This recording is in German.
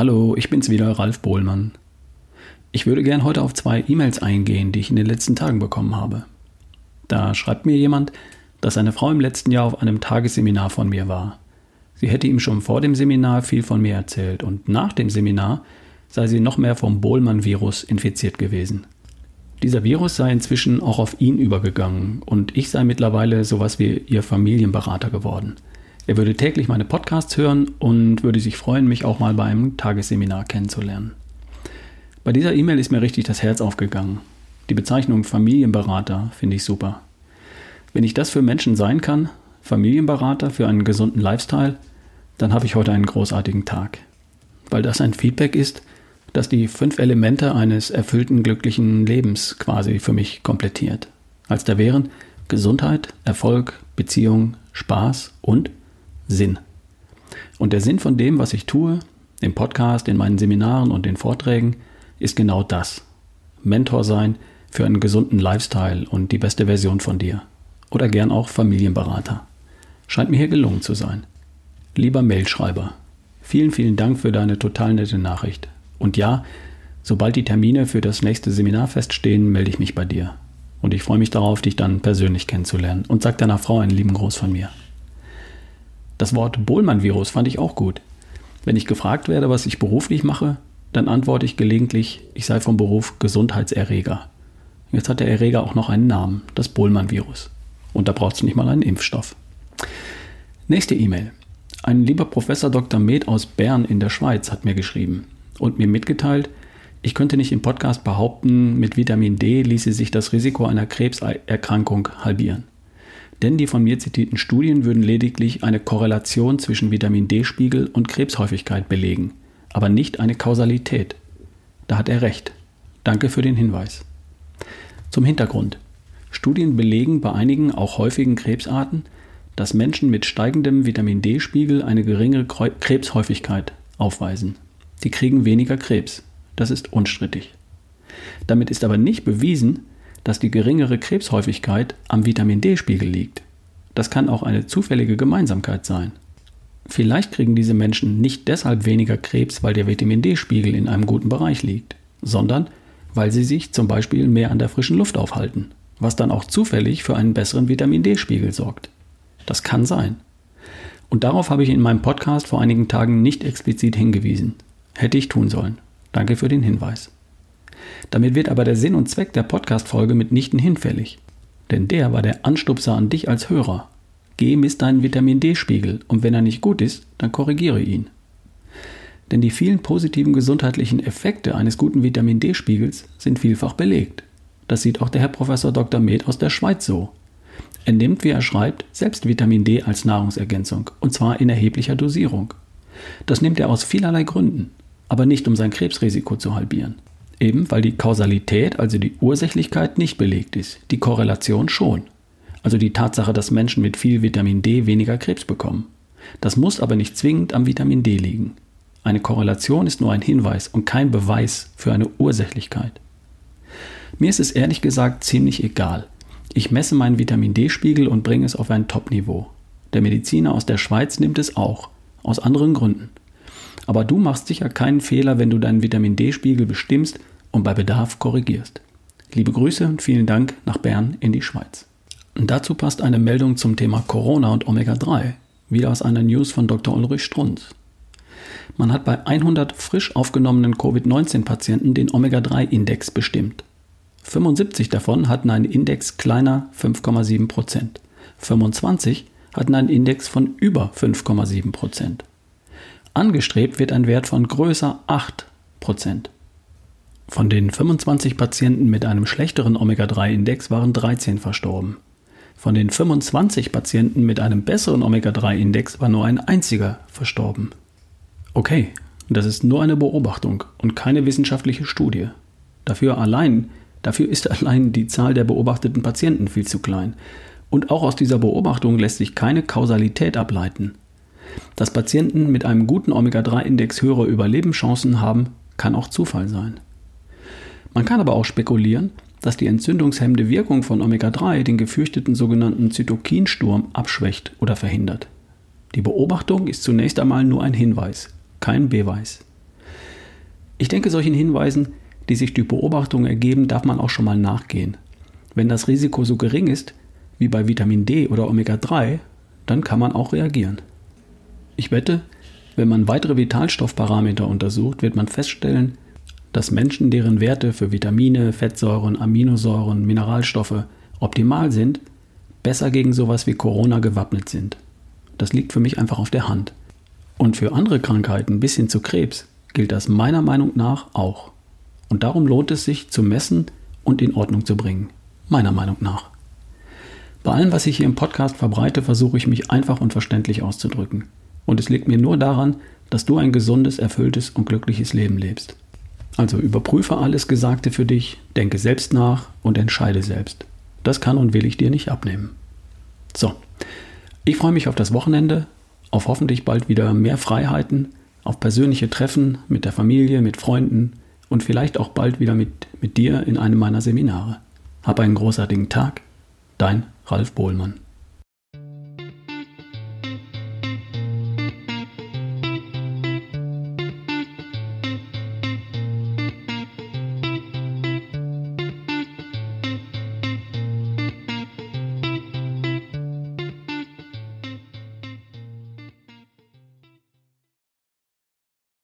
Hallo, ich bin's wieder, Ralf Bohlmann. Ich würde gern heute auf zwei E-Mails eingehen, die ich in den letzten Tagen bekommen habe. Da schreibt mir jemand, dass seine Frau im letzten Jahr auf einem Tagesseminar von mir war. Sie hätte ihm schon vor dem Seminar viel von mir erzählt und nach dem Seminar sei sie noch mehr vom Bohlmann-Virus infiziert gewesen. Dieser Virus sei inzwischen auch auf ihn übergegangen und ich sei mittlerweile sowas wie ihr Familienberater geworden. Er würde täglich meine Podcasts hören und würde sich freuen, mich auch mal bei einem Tagesseminar kennenzulernen. Bei dieser E-Mail ist mir richtig das Herz aufgegangen. Die Bezeichnung Familienberater finde ich super. Wenn ich das für Menschen sein kann, Familienberater für einen gesunden Lifestyle, dann habe ich heute einen großartigen Tag. Weil das ein Feedback ist, das die fünf Elemente eines erfüllten, glücklichen Lebens quasi für mich komplettiert. Als da wären Gesundheit, Erfolg, Beziehung, Spaß und Sinn. Und der Sinn von dem, was ich tue, im Podcast, in meinen Seminaren und den Vorträgen, ist genau das. Mentor sein für einen gesunden Lifestyle und die beste Version von dir. Oder gern auch Familienberater. Scheint mir hier gelungen zu sein. Lieber Mailschreiber, vielen, vielen Dank für deine total nette Nachricht. Und ja, sobald die Termine für das nächste Seminar feststehen, melde ich mich bei dir. Und ich freue mich darauf, dich dann persönlich kennenzulernen. Und sag deiner Frau einen lieben Gruß von mir. Das Wort Bohlmann-Virus fand ich auch gut. Wenn ich gefragt werde, was ich beruflich mache, dann antworte ich gelegentlich, ich sei vom Beruf Gesundheitserreger. Jetzt hat der Erreger auch noch einen Namen, das Bohlmann-Virus. Und da braucht es nicht mal einen Impfstoff. Nächste E-Mail. Ein lieber Professor Dr. Med aus Bern in der Schweiz hat mir geschrieben und mir mitgeteilt, ich könnte nicht im Podcast behaupten, mit Vitamin D ließe sich das Risiko einer Krebserkrankung halbieren. Denn die von mir zitierten Studien würden lediglich eine Korrelation zwischen Vitamin D-Spiegel und Krebshäufigkeit belegen, aber nicht eine Kausalität. Da hat er recht. Danke für den Hinweis. Zum Hintergrund. Studien belegen bei einigen auch häufigen Krebsarten, dass Menschen mit steigendem Vitamin D-Spiegel eine geringere Krebshäufigkeit aufweisen. Die kriegen weniger Krebs. Das ist unstrittig. Damit ist aber nicht bewiesen, dass die geringere Krebshäufigkeit am Vitamin D-Spiegel liegt. Das kann auch eine zufällige Gemeinsamkeit sein. Vielleicht kriegen diese Menschen nicht deshalb weniger Krebs, weil der Vitamin D-Spiegel in einem guten Bereich liegt, sondern weil sie sich zum Beispiel mehr an der frischen Luft aufhalten, was dann auch zufällig für einen besseren Vitamin D-Spiegel sorgt. Das kann sein. Und darauf habe ich in meinem Podcast vor einigen Tagen nicht explizit hingewiesen. Hätte ich tun sollen. Danke für den Hinweis. Damit wird aber der Sinn und Zweck der Podcast-Folge mitnichten hinfällig. Denn der war der Anstupser an dich als Hörer. Geh misst deinen Vitamin D-Spiegel und wenn er nicht gut ist, dann korrigiere ihn. Denn die vielen positiven gesundheitlichen Effekte eines guten Vitamin D-Spiegels sind vielfach belegt. Das sieht auch der Herr Professor Dr. Med aus der Schweiz so. Er nimmt, wie er schreibt, selbst Vitamin D als Nahrungsergänzung, und zwar in erheblicher Dosierung. Das nimmt er aus vielerlei Gründen, aber nicht um sein Krebsrisiko zu halbieren. Eben weil die Kausalität, also die Ursächlichkeit, nicht belegt ist, die Korrelation schon. Also die Tatsache, dass Menschen mit viel Vitamin D weniger Krebs bekommen. Das muss aber nicht zwingend am Vitamin D liegen. Eine Korrelation ist nur ein Hinweis und kein Beweis für eine Ursächlichkeit. Mir ist es ehrlich gesagt ziemlich egal. Ich messe meinen Vitamin D-Spiegel und bringe es auf ein Top-Niveau. Der Mediziner aus der Schweiz nimmt es auch, aus anderen Gründen. Aber du machst sicher keinen Fehler, wenn du deinen Vitamin D-Spiegel bestimmst und bei Bedarf korrigierst. Liebe Grüße und vielen Dank nach Bern in die Schweiz. Und dazu passt eine Meldung zum Thema Corona und Omega-3, wieder aus einer News von Dr. Ulrich Strunz. Man hat bei 100 frisch aufgenommenen Covid-19-Patienten den Omega-3-Index bestimmt. 75 davon hatten einen Index kleiner 5,7% 25 hatten einen Index von über 5,7 Angestrebt wird ein Wert von größer 8% von den 25 Patienten mit einem schlechteren Omega-3-Index waren 13 verstorben. Von den 25 Patienten mit einem besseren Omega-3-Index war nur ein einziger verstorben. Okay, das ist nur eine Beobachtung und keine wissenschaftliche Studie. Dafür allein, dafür ist allein die Zahl der beobachteten Patienten viel zu klein. Und auch aus dieser Beobachtung lässt sich keine Kausalität ableiten. Dass Patienten mit einem guten Omega-3-Index höhere Überlebenschancen haben, kann auch Zufall sein. Man kann aber auch spekulieren, dass die entzündungshemmende Wirkung von Omega-3 den gefürchteten sogenannten Zytokinsturm abschwächt oder verhindert. Die Beobachtung ist zunächst einmal nur ein Hinweis, kein Beweis. Ich denke, solchen Hinweisen, die sich durch Beobachtungen ergeben, darf man auch schon mal nachgehen. Wenn das Risiko so gering ist, wie bei Vitamin D oder Omega-3, dann kann man auch reagieren. Ich wette, wenn man weitere Vitalstoffparameter untersucht, wird man feststellen, dass Menschen, deren Werte für Vitamine, Fettsäuren, Aminosäuren, Mineralstoffe optimal sind, besser gegen sowas wie Corona gewappnet sind. Das liegt für mich einfach auf der Hand. Und für andere Krankheiten bis hin zu Krebs gilt das meiner Meinung nach auch. Und darum lohnt es sich zu messen und in Ordnung zu bringen. Meiner Meinung nach. Bei allem, was ich hier im Podcast verbreite, versuche ich mich einfach und verständlich auszudrücken. Und es liegt mir nur daran, dass du ein gesundes, erfülltes und glückliches Leben lebst. Also überprüfe alles Gesagte für dich, denke selbst nach und entscheide selbst. Das kann und will ich dir nicht abnehmen. So, ich freue mich auf das Wochenende, auf hoffentlich bald wieder mehr Freiheiten, auf persönliche Treffen mit der Familie, mit Freunden und vielleicht auch bald wieder mit, mit dir in einem meiner Seminare. Hab einen großartigen Tag. Dein Ralf Bohlmann.